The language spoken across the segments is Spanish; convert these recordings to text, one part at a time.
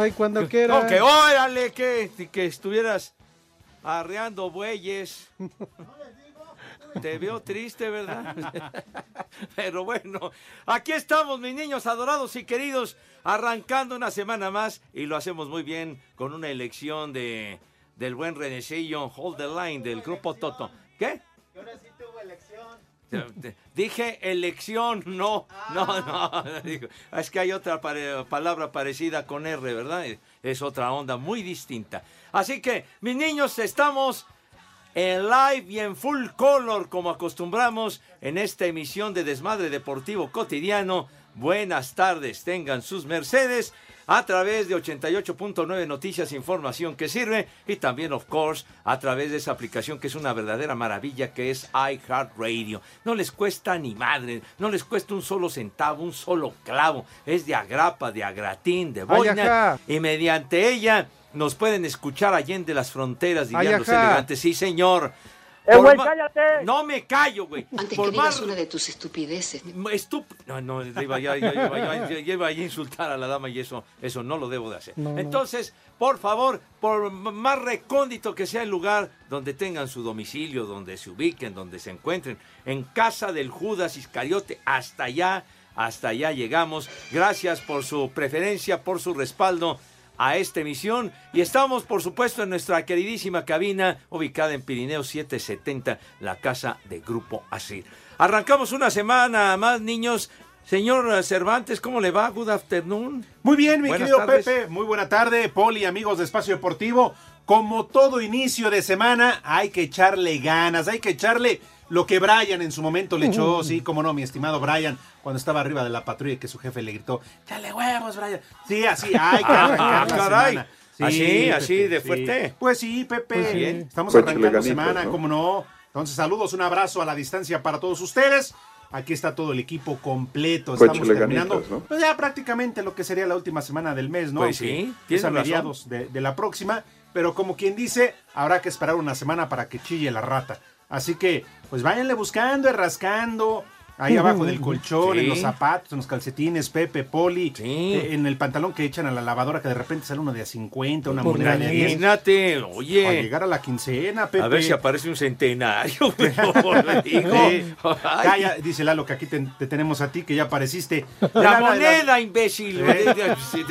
Ay, cuando quiera. No, que órale, que, que estuvieras arreando bueyes. Te veo triste, ¿verdad? Pero bueno, aquí estamos, mis niños adorados y queridos, arrancando una semana más y lo hacemos muy bien con una elección de del buen Renecillo, Hold the Line del grupo Toto. ¿Qué? Te- te- Dije elección, no, no, no. digo, Es que hay otra pare- palabra parecida con R, ¿verdad? Es otra onda muy distinta. Así que, mis niños, estamos en live y en full color, como acostumbramos en esta emisión de Desmadre Deportivo Cotidiano. Buenas tardes, tengan sus Mercedes a través de 88.9 Noticias, información que sirve y también, of course, a través de esa aplicación que es una verdadera maravilla que es iHeartRadio. No les cuesta ni madre, no les cuesta un solo centavo, un solo clavo. Es de agrapa, de agratín, de boina y mediante ella nos pueden escuchar allende las fronteras, dirían los elegantes. Sí, señor. ¡Eh, Por güey, cállate! No me callo, güey. Antes Por que digas más- una de tus estupideces. Estup... No, no, iba, ya, ya- ya iba- ya- ya- ya iba a insultar a la dama y eso, eso no lo debo de hacer. No, no. Entonces, por favor, por más recóndito que sea el lugar donde tengan su domicilio, donde se ubiquen, donde se encuentren, en casa del Judas Iscariote, hasta allá, hasta allá llegamos. Gracias por su preferencia, por su respaldo a esta emisión y estamos por supuesto en nuestra queridísima cabina ubicada en Pirineo 770, la casa de Grupo Asir. Arrancamos una semana más, niños. Señor Cervantes, ¿cómo le va? Good afternoon. Muy bien, mi Buenas querido tardes. Pepe. Muy buena tarde, Poli, amigos de Espacio Deportivo. Como todo inicio de semana, hay que echarle ganas, hay que echarle lo que Brian en su momento le echó, sí, como no, mi estimado Brian, cuando estaba arriba de la patrulla y que su jefe le gritó, ¡Dale huevos, Brian! Sí, así, arrancar Ah, caray. semana. Así, así de sí. fuerte. Pues sí, Pepe. Pues. Estamos Pues arrancando ganitas, semana, ¿no? cómo no. Entonces, saludos, un abrazo a la distancia para todos ustedes. Aquí está todo el equipo completo. Estamos terminando ganitas, ¿no? pues ya prácticamente lo que sería la última semana del mes, ¿no? Pues sí, es tienes a mediados de, de la próxima. Pero como quien dice, habrá que esperar una semana para que chille la rata. Así que, pues váyanle buscando y rascando. Ahí abajo del colchón, Sí. en los zapatos, en los calcetines, Pepe, Poli, Sí. eh, en el pantalón que echan a la lavadora, que de repente sale uno de a 50, una moneda de 10. Imagínate, Para oye. llegar a la quincena, Pepe. A ver si aparece un centenario. le digo. Calla, dice Lalo que aquí te, te tenemos a ti, que ya apareciste. La moneda, imbécil. ¿Eh? Sí,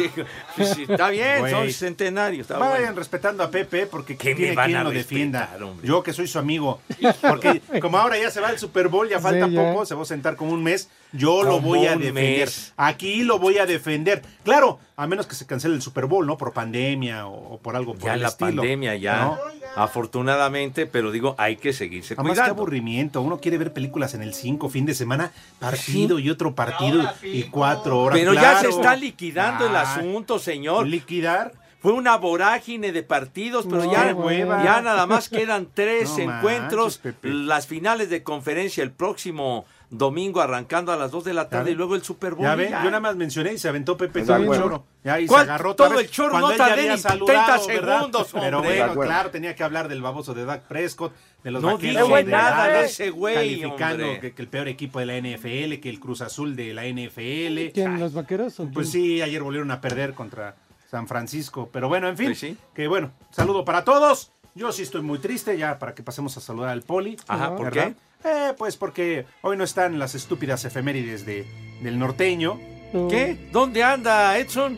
sí, Está bien, Güey. son centenarios. está Vayan bueno. respetando a Pepe porque ¿Qué me tiene van quien a lo respetar, defienda. hombre? Yo que soy su amigo. Porque como ahora ya se va el Super Bowl, ya falta Sí, ya. poco, se va a aventar como un mes, yo lo voy a defender. mes. Aquí lo voy a defender. Claro, a menos que se cancele el Super Bowl, ¿no? Por pandemia o, o por algo por Ya el la estilo, pandemia, ya. ¿no? Afortunadamente, pero digo, hay que seguirse Además, qué cuidando. aburrimiento. Uno quiere ver películas en el 5, fin de semana, partido y otro partido y cuatro horas. Pero ya se está liquidando el Ah, asunto, señor. Liquidar. Fue una vorágine de partidos, pero No, ya, nada más quedan tres No encuentros. manches, las finales de conferencia el próximo domingo arrancando a las 2 de la tarde y luego el Super Bowl. Ya yo nada más mencioné y se aventó Pepe todo el choro. Ya, y se agarró Todo el choro no tardé ni saludado, 30 ¿verdad? segundos, Pero bueno, claro, tenía que hablar del baboso de Dak Prescott, de los No vaqueros dije de nada de ese güey, calificando que, que el peor equipo de la NFL, que el Cruz Azul de la NFL. ¿Quién? ¿Los vaqueros? o Pues quién? sí, ayer volvieron a perder contra San Francisco. Pero bueno, en fin, Pues sí. que bueno, saludo para todos. Yo sí estoy muy triste, ya para que pasemos a saludar al Poli. Ajá, ¿por ¿verdad? Eh, pues porque hoy no están las estúpidas efemérides de, del norteño. No, ¿Qué? ¿Dónde anda Edson?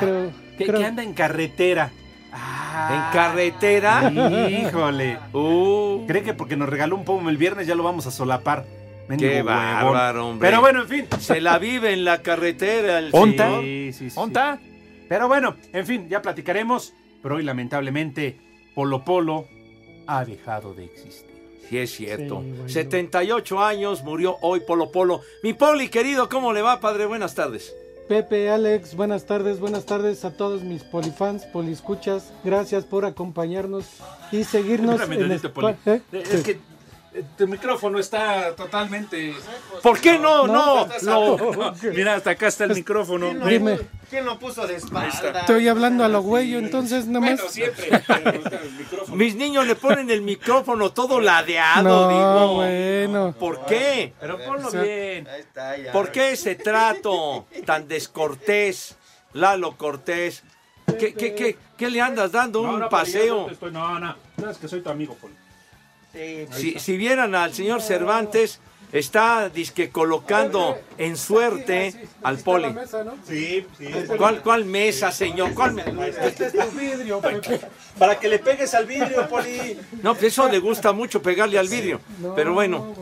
Creo, Que, creo- que anda en carretera. Ah, ¿En carretera? Híjole. Uh, Cree que porque nos regaló un pomo el viernes ya lo vamos a solapar. Mendigo Qué huevón. bárbaro, hombre. Pero bueno, en fin. se la vive en la carretera el ¿Onta? señor. Sí, sí, sí. ¿Onta? Pero bueno, en fin, ya platicaremos. Pero hoy, lamentablemente, Polo Polo ha dejado de existir. Sí, es cierto. Sí, bueno. 78 años, murió hoy Polo Polo. Mi Poli, querido, ¿cómo le va, padre? Buenas tardes. Pepe, Alex, buenas tardes, buenas tardes a todos mis polifans, poliscuchas. Gracias por acompañarnos y seguirnos Espérame en tantito, Spa- Poli. ¿eh? Es Sí. que tu micrófono está totalmente... ¿Por qué no? No, No, no. Mira, hasta acá está el micrófono. Dime, ¿Quién lo puso de espalda? estoy hablando a lo güey, entonces nada más. siempre. Mis niños le ponen el micrófono todo ladeado, No, digo. bueno. ¿Por qué? Pero ponlo bien. Ahí está, ya. ¿Por qué ese trato tan descortés, Lalo Cortés? ¿Qué, qué, qué, qué le andas dando? ¿Un paseo? No, no, no, es que soy tu amigo, Poli. Sí, Si, si vieran al señor Cervantes, está disque colocando en suerte al poli. Sí, sí. ¿Cuál, cuál mesa, señor? ¿Cuál me- Este es tu vidrio, Pepe. Para que le pegues al vidrio, Poli. No, pues eso le gusta mucho pegarle al vidrio. Pero bueno,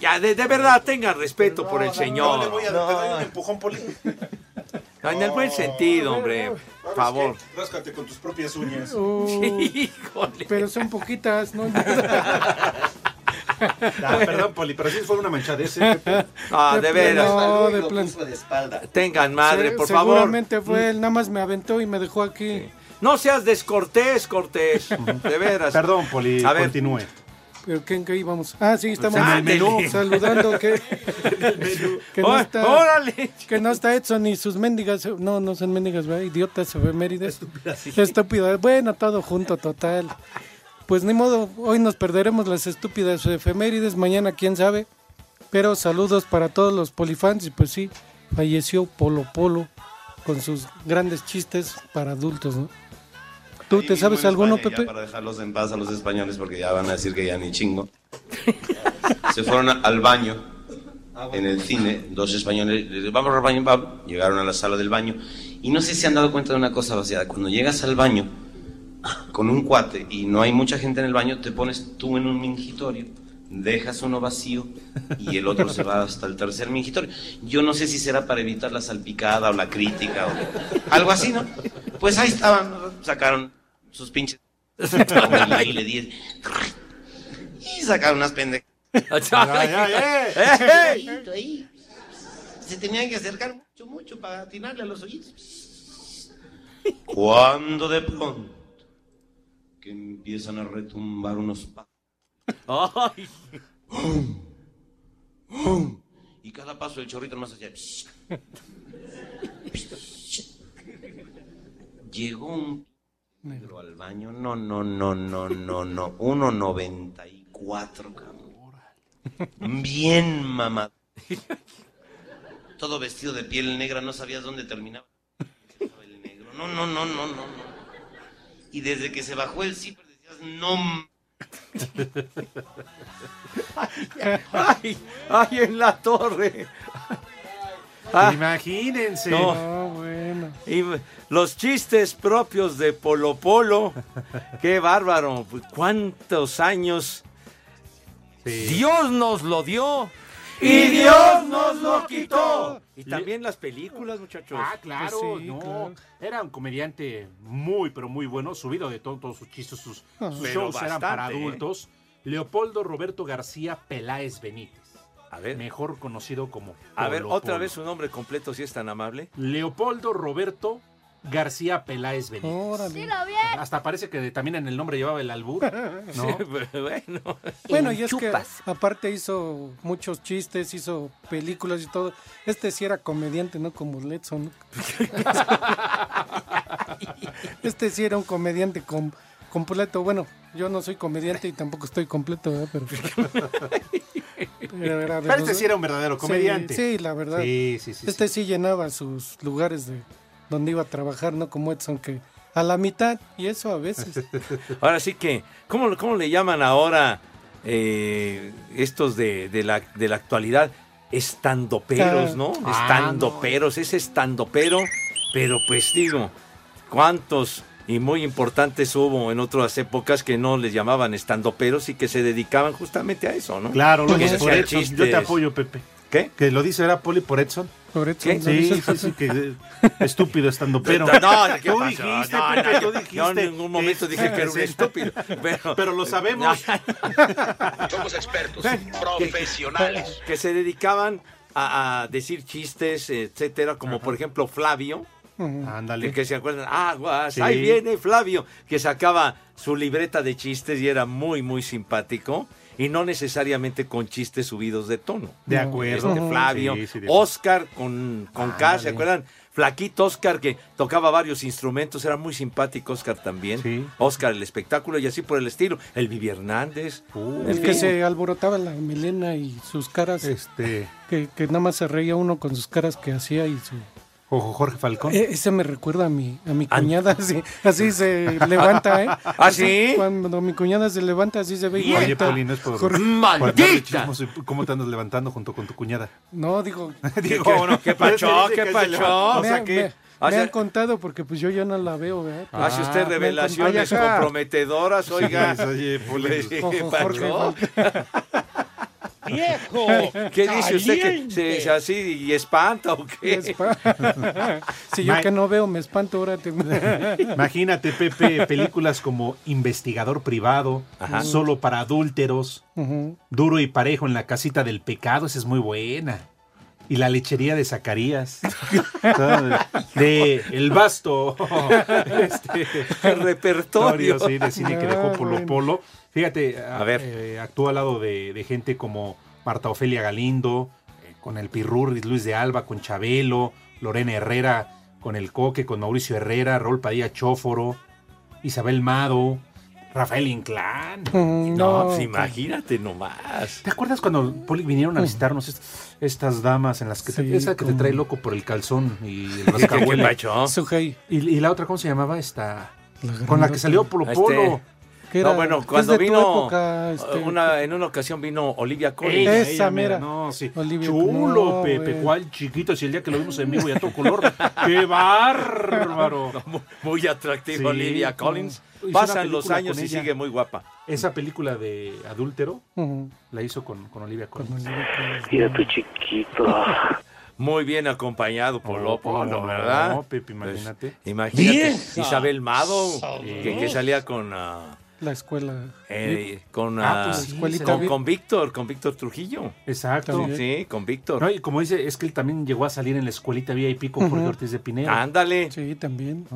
ya de, de verdad tengan respeto por el No le señor. voy a doy un empujón, Poli. En el buen sentido, hombre. Por favor. Ráscate con tus propias uñas. Híjole. pero son poquitas, ¿no? Ah, perdón, Poli, pero si fue una manchadez, ¿eh. Ah, de veras. No, de plan. de espalda. Tengan madre, Se- por favor. Seguramente fue él, nada más me aventó y me dejó aquí. No seas descortés, Cortés. De veras. Perdón, Poli, A ver. continúe. ¿Pero qué, en qué íbamos? Ah, sí, estamos En menú. saludando que, que, no está, ¡Órale! que no está Edson y sus mendigas, no, no son mendigas, ¿verdad? idiotas efemérides. Estúpida. Bueno, todo junto, total. Pues ni modo, hoy nos perderemos las estúpidas efemérides, mañana quién sabe. Pero saludos para todos los polifans y pues sí, falleció Polo Polo con sus grandes chistes para adultos, ¿no? ¿Tú te sabes alguno, Pepe? para dejarlos en paz a los españoles porque ya van a decir que ya ni chingo. Se fueron al baño en el cine, dos españoles, vamos al baño, vamos. llegaron a la sala del baño y no sé si han dado cuenta de una cosa vaciada, cuando llegas al baño con un cuate y no hay mucha gente en el baño, te pones tú en un mingitorio, dejas uno vacío y el otro se va hasta el tercer mingitorio. Yo no sé si será para evitar la salpicada o la crítica o algo así, ¿no? Pues ahí estaban, sacaron sus pinches y le di y sacaron unas pendejas. Ahí, ahí. Se tenían que acercar mucho, mucho para atinarle a los oídos. Cuando de pronto que empiezan a retumbar unos pasos. ay. Y cada paso el chorrito más allá. Llegó un negro al baño. No, no, no, no, no, no. 1.94, cabrón. Bien mamado. Todo vestido de piel negra, no sabías dónde terminaba el negro. No, no, no, no, no, no. Y desde que se bajó el zipper decías, no. m-". Ay, ay, en la torre. Ah, Imagínense. No. Y los chistes propios de Polo Polo. Qué bárbaro. ¿Cuántos años? Sí. Dios nos lo dio. y Dios nos lo quitó. Y también las películas, muchachos. Ah, claro, Pues sí, no. claro. Era un comediante muy, pero muy bueno, subido de todo, todos sus chistes, sus, Ah. sus shows eran para ¿eh? adultos. Leopoldo Roberto García Peláez Benítez, A ver, mejor conocido como a ver, otra Polo. vez su nombre completo, si es tan amable. Leopoldo Roberto García Peláez Benítez. Órale. Dilo bien. Hasta parece que también en el nombre llevaba el albur. ¿no? Sí, bueno. Bueno, y es que aparte hizo muchos chistes, hizo películas y todo. Este sí era comediante, ¿no? Como Letson. ¿no? este sí era un comediante com- completo. Bueno, yo no soy comediante y tampoco estoy completo, ¿verdad? Pero, Pero era de Pero este los- sí era un verdadero comediante. Sí, la verdad. Sí, sí, sí. este sí. sí llenaba sus lugares de donde iba a trabajar, ¿no? Como Edson, que a la mitad, y eso a veces. Ahora sí que, ¿cómo, cómo le llaman ahora eh, estos de, de la, de la actualidad? Estandoperos, Ah. ¿no? Ah, Estandoperos, ese estandopero, pero pues digo, ¿cuántos y muy importantes hubo en otras épocas que no les llamaban estandoperos y que se dedicaban justamente a eso, ¿no? Claro, lo por Edson. Yo te apoyo, Pepe. ¿Qué? Que lo dice era Poli por Edson. Por Edson, ¿Qué? ¿no? Sí, sí, sí, que estúpido estando pero. No, ¿qué tú pasó? dijiste, No, Pepe, no, tú yo- dijiste. yo en ningún momento dije que era un estúpido. Pero, Pero lo sabemos. Somos expertos, profesionales. que se dedicaban a, a decir chistes, etcétera, como por ejemplo Flavio, Ándale. que, que se acuerdan, aguas, Sí. ahí viene Flavio, que sacaba su libreta de chistes y era muy, muy simpático. Y no necesariamente con chistes subidos de tono. De acuerdo. Este Flavio, Sí, sí, de acuerdo. Oscar con, con K, ¿se acuerdan? Flaquito Oscar que tocaba varios instrumentos, era muy simpático Oscar también. Sí. Oscar el espectáculo y así por el estilo. El Vivi Hernández. Uh, El que fin. se alborotaba la melena y sus caras, Este. que, que nada más se reía uno con sus caras que hacía y su... Ojo, Jorge Falcón. Eh, ese me recuerda a mi, a mi An- cuñada, así, así se levanta, ¿eh? ¿Ah, Así, sí? Cuando mi cuñada se levanta, así se ve Oye, igualita. Poli, no es por. Jorge- ¡Maldita! ¿Cómo te andas levantando junto con tu cuñada? No, digo, Digo, ¿qué pacho? Dice ¿Qué se pacho? levanta, O me, sea me- que. o me sea- han contado porque pues yo ya no la veo, ¿verdad? Pero- Hace usted me han revelaciones comprometedoras, oiga. Oye, Poli, ¿Qué? Jorge, ¡Viejo! ¿Qué dice usted? ¿Que se, se así y espanta o qué si yo Ma- que no veo me espanto, ahora te... Imagínate, Pepe, películas como Investigador Privado, Ajá. Solo para Adúlteros. Duro y Parejo en la Casita del Pecado, esa es muy buena. Y La Lechería de Zacarías. de El Basto. Este, El repertorio. sí, de cine que Ah, dejó Polo bueno. Polo. Fíjate, A ver. eh, actúa al lado de, de gente como Marta Ofelia Galindo, eh, con el Pirurris, Luis de Alba, con Chabelo, Lorena Herrera, con el Coque, con Mauricio Herrera, Rol Padilla Chóforo, Isabel Mado, Rafael Inclán. Mm, No, no, pues imagínate nomás. ¿Te acuerdas cuando Poli, vinieron a visitarnos est- estas damas en las que te, esa que te trae loco por el calzón y el y, y la otra, ¿cómo se llamaba? Esta, la con la que salió Polo Este, Polo. Que No, era- bueno, cuando vino época, este, una, en una ocasión vino Olivia Collins. Ella, Esa ella, mera. No, sí. Olivia, Chulo, no, Pepe, cuál chiquito. Si el día que lo vimos en vivo y a todo color. ¡Qué bárbaro! Muy, muy atractiva Sí. Olivia Collins. Pasan los años y ella. sigue muy guapa. Esa película de adúltero la hizo con, con Olivia Con Collins. Olivia Collins. Mira tu chiquito. Muy bien acompañado por Oh, Lopo, no, ¿verdad? no, Pepe, imagínate. Pues, imagínate. Isabel Mado, que, que salía con, ah, La escuela. eh, con, Ah, pues sí, con, con Víctor, con Víctor Trujillo. Exacto. También. Sí, con Víctor. No, y como dice, es que él también llegó a salir en la escuelita VIP con Jorge Ujú. Ortiz de Pineda. Ándale. Sí, también.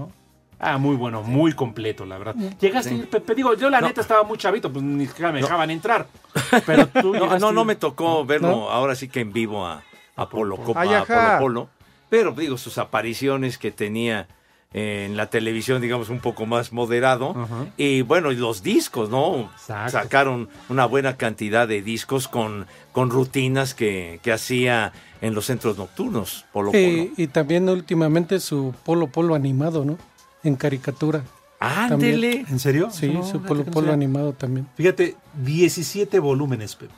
Ah, muy bueno, muy completo, la verdad. Llegaste, Sí. Pepe, digo, yo la No. neta estaba muy chavito, pues ni siquiera me dejaban entrar. Pero tú No, no, a no me tocó verlo ¿No? ahora sí que en vivo a, a Polo. Copa, Ay, a. Polo Polo. Pero digo, sus apariciones que tenía en la televisión, digamos, un poco más moderado. Ajá. Y bueno, y los discos, ¿no? Exacto. Sacaron una buena cantidad de discos con, con rutinas que, que hacía en los centros nocturnos, Polo Polo. Y, también últimamente su Polo Polo animado, ¿no? En caricatura. Ándele. ¿En serio? Sí, No, su fíjate Polo Polo animado también. Fíjate, 17 volúmenes, Pepe,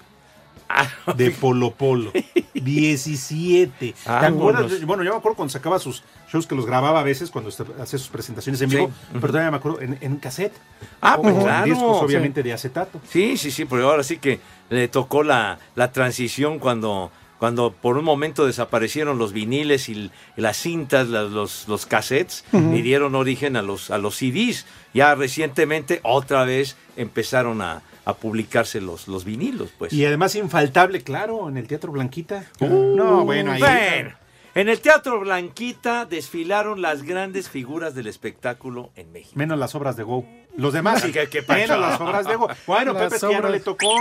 Ah, de Polo Polo. 17. Ah. Bueno, yo me acuerdo cuando sacaba sus shows que los grababa a veces cuando hacía sus presentaciones en Sí. vivo, Ujú. pero todavía me acuerdo en, en cassette. Ah, O- pues o en claro. discos, Sí. obviamente, de acetato. Sí, sí, sí, porque ahora sí que le tocó la, la transición cuando, cuando por un momento desaparecieron los viniles y, las cintas, las- los, los cassettes, y dieron origen a los, a los CDs. Ya recientemente otra vez empezaron a, a publicarse los, los vinilos, pues. Y además infaltable, claro, en el Teatro Blanquita. Uh, no, bueno, ahí. bueno. En el Teatro Blanquita desfilaron las grandes figuras del espectáculo en México. Menos las obras de Go. Los demás sí. ¿Qué- qué Menos las obras de Go. Bueno, Las Pepe, es que ya no obras- le tocó.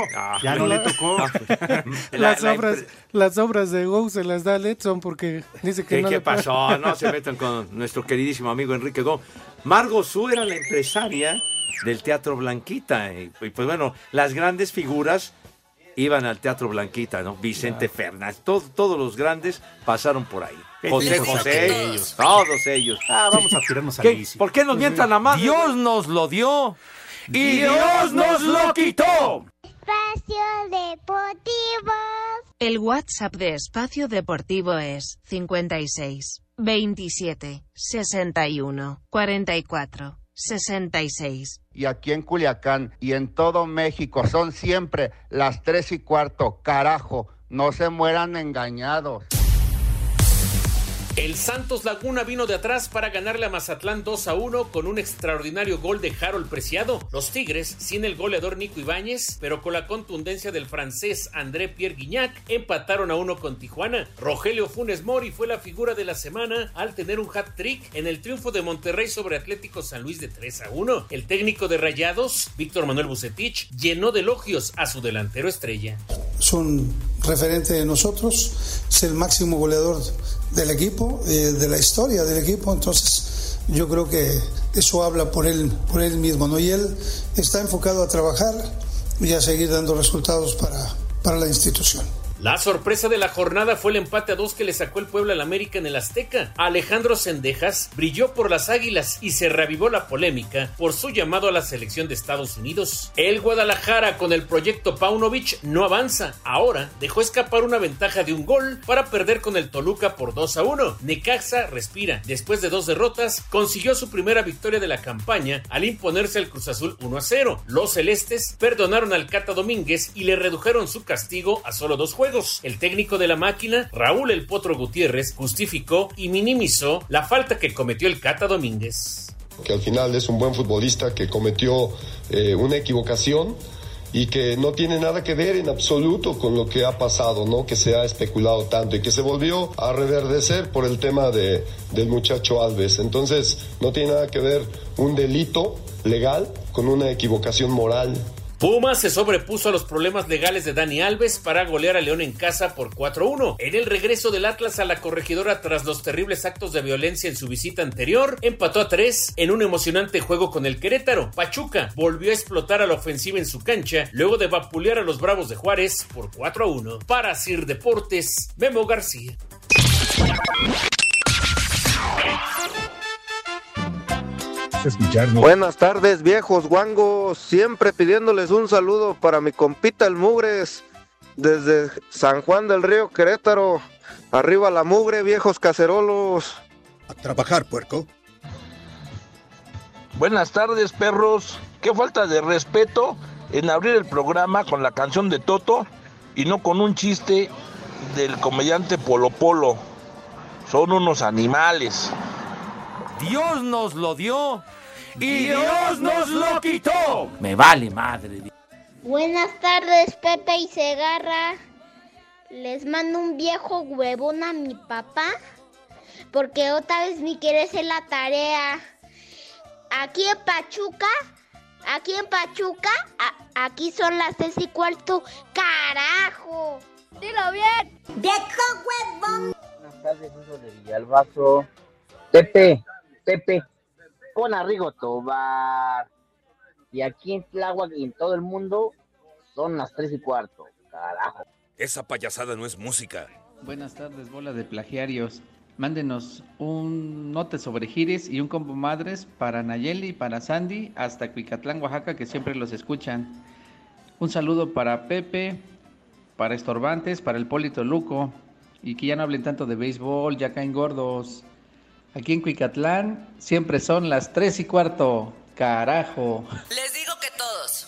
Ya no le tocó. las, La- la obras, las obras de Go se las da Letson porque dice que ¿Qué, no qué le puede- pasó? No se metan con nuestro queridísimo amigo Enrique Gómez. Margo Su era la empresaria del Teatro Blanquita. Y, y, pues bueno, las grandes figuras iban al Teatro Blanquita, ¿no? Vicente Fernández, todo- todos los grandes pasaron por ahí. José Todos José, aquellos. todos ellos. Ah, vamos a tirarnos al bici. ¿Por qué nos mientan la madre? Dios nos lo dio y Dios nos lo quitó. Espacio Deportivo. El WhatsApp de Espacio Deportivo es 56 27 61 44 66. y aquí en Culiacán y en todo México son siempre las tres y cuarto. Carajo, no se mueran engañados. El Santos Laguna vino de atrás para ganarle a Mazatlán 2 a 1 con un extraordinario gol de Harold Preciado. Los Tigres, sin el goleador Nico Ibáñez, pero con la contundencia del francés André Pierre Guignac, empataron a uno con Tijuana. Rogelio Funes Mori fue la figura de la semana al tener un hat-trick en el triunfo de Monterrey sobre Atlético San Luis de 3 a 1. El técnico de Rayados, Víctor Manuel Bucetich, llenó de elogios a su delantero estrella. es un referente de nosotros, es el máximo goleador del equipo, eh, de la historia del equipo, entonces yo creo que eso habla por él, por él mismo, ¿no? Y él está enfocado a trabajar y a seguir dando resultados para, para la institución. La sorpresa de la jornada fue el empate a dos que le sacó el Puebla al América en el Azteca. Alejandro Sendejas brilló por las Águilas y se revivó la polémica por su llamado a la selección de Estados Unidos. El Guadalajara con el proyecto Paunovic no avanza. Ahora dejó escapar una ventaja de un gol para perder con el Toluca por 2 a 1. Necaxa respira. Después de dos derrotas, consiguió su primera victoria de la campaña al imponerse al Cruz Azul 1 a 0. Los celestes perdonaron al Cata Domínguez y le redujeron su castigo a solo dos juegos. El técnico de la máquina, Raúl El Potro Gutiérrez, justificó y minimizó la falta que cometió el Cata Domínguez. que al final es un buen futbolista que cometió eh, una equivocación y que no tiene nada que ver en absoluto con lo que ha pasado, ¿no? Que se ha especulado tanto y que se volvió a reverdecer por el tema de, del muchacho Alves. Entonces, no tiene nada que ver un delito legal con una equivocación moral. Pumas se sobrepuso a los problemas legales de Dani Alves para golear a León en casa por 4-1. En el regreso del Atlas a la corregidora tras los terribles actos de violencia en su visita anterior, empató a 3 en un emocionante juego con el Querétaro. Pachuca volvió a explotar a la ofensiva en su cancha luego de vapulear a los Bravos de Juárez por 4-1. Para Sir Deportes, Memo García. Buenas tardes, viejos guangos. Siempre pidiéndoles un saludo para mi compita el Mugres desde San Juan del Río Querétaro. Arriba la mugre, viejos cacerolos. A trabajar, puerco. Buenas tardes, perros. Qué falta de respeto en abrir el programa con la canción de Toto y no con un chiste del comediante Polo Polo. Son unos animales. Dios nos lo dio y Dios nos lo quitó. Me vale madre. Buenas tardes, Pepe y Segarra. Les mando un viejo huevón a mi papá porque otra vez me quiere hacer la tarea. Aquí en Pachuca, aquí en Pachuca, a- aquí son las tres y cuarto. ¡Carajo! ¡Dilo bien! ¡Viejo huevón! Buenas tardes, hijo de Villalbazo. Pepe, Pepe, pon a Rigo Tobar. Y aquí en Tláhuac y en todo el mundo son las tres y cuarto. Carajo. Esa payasada no es música. Buenas tardes, bola de plagiarios. Mándenos un note sobre gires y un combo madres para Nayeli, para Sandy, hasta Cuicatlán, Oaxaca, que siempre los escuchan. Un saludo para Pepe, para estorbantes, para el Polito Luco, y que ya no hablen tanto de béisbol, ya caen gordos. Aquí en Cuicatlán siempre son las 3 y cuarto, carajo. Les digo que todos.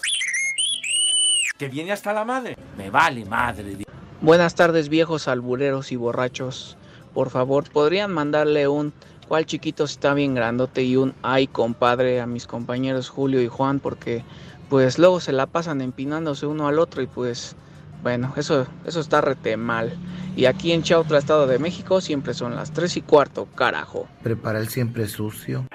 Que viene hasta la madre. Me vale madre. Buenas tardes viejos albureros y borrachos. Por favor, ¿podrían mandarle un cuál chiquito está bien grandote y un ay compadre a mis compañeros Julio y Juan? Porque pues luego se la pasan empinándose uno al otro y pues bueno, eso, eso está rete mal. Y aquí en Chautla, Estado de México, siempre son las 3 y cuarto, carajo. Prepara el siempre sucio.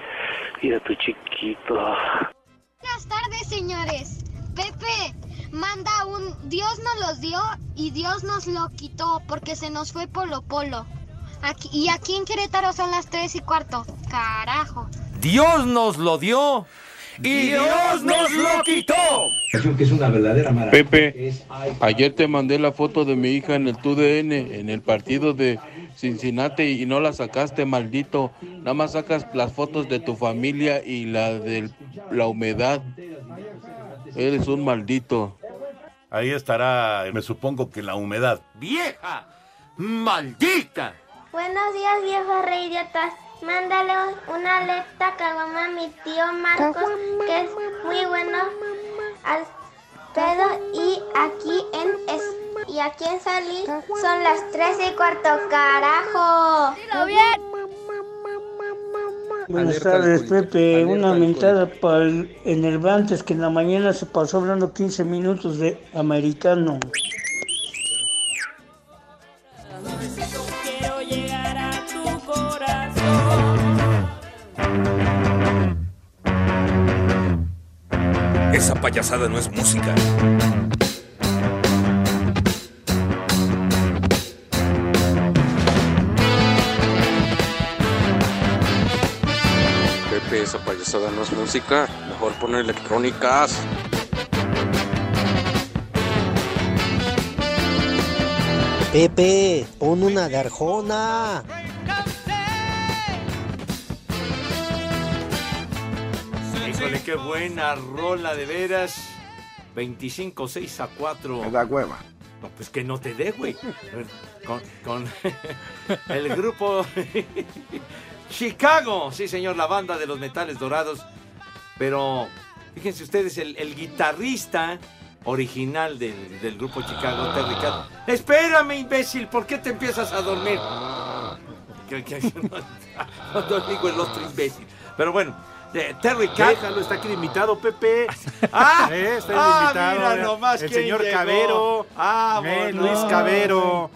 Mira tu chiquito. Buenas tardes, señores. Pepe, manda un Dios nos los dio y Dios nos lo quitó porque se nos fue Polo Polo. Aquí, y aquí en Querétaro son las 3 y cuarto. Carajo. Dios nos lo dio y Dios nos lo quitó. Que es una verdadera maravilla. Pepe, ayer te mandé la foto de mi hija en el TUDN, en el partido de Cincinnati y no la sacaste, maldito. Nada más sacas las fotos de tu familia y la de la humedad. Eres un maldito. Ahí estará, me supongo que la humedad. ¡Vieja! ¡Maldita! Buenos días, viejos reidiotas. Mándale una alerta caguama a mi tío Marcos, que es muy bueno al pedo. Y aquí en es, y aquí en Salí son las 3 y cuarto, carajo. ¡Dilo bien! Buenas tardes, Pepe. Una mentada para el Enervantes que en la mañana se pasó hablando 15 minutos de americano. Esa payasada no es música. Pepe, esa payasada no es música. Mejor poner electrónicas. Pepe, pon una de Híjole, qué buena rola de veras. 25, 6 a 4. Me da hueva. No, pues que no te dé, güey. Con, con el grupo Chicago. Sí, señor, la banda de los metales dorados. Pero fíjense ustedes, el, el guitarrista original del, del grupo Chicago, Terry Cat. Espérame, imbécil, ¿por qué te empiezas a dormir? No, no digo el otro imbécil. Pero bueno, eh, Terry Cat. Déjalo, está aquí de invitado, Pepe. ¡Ah! Eh, está de ah, invitado. mira nomás el señor llegó. Cabero. Ah, bueno. Luis Cabero.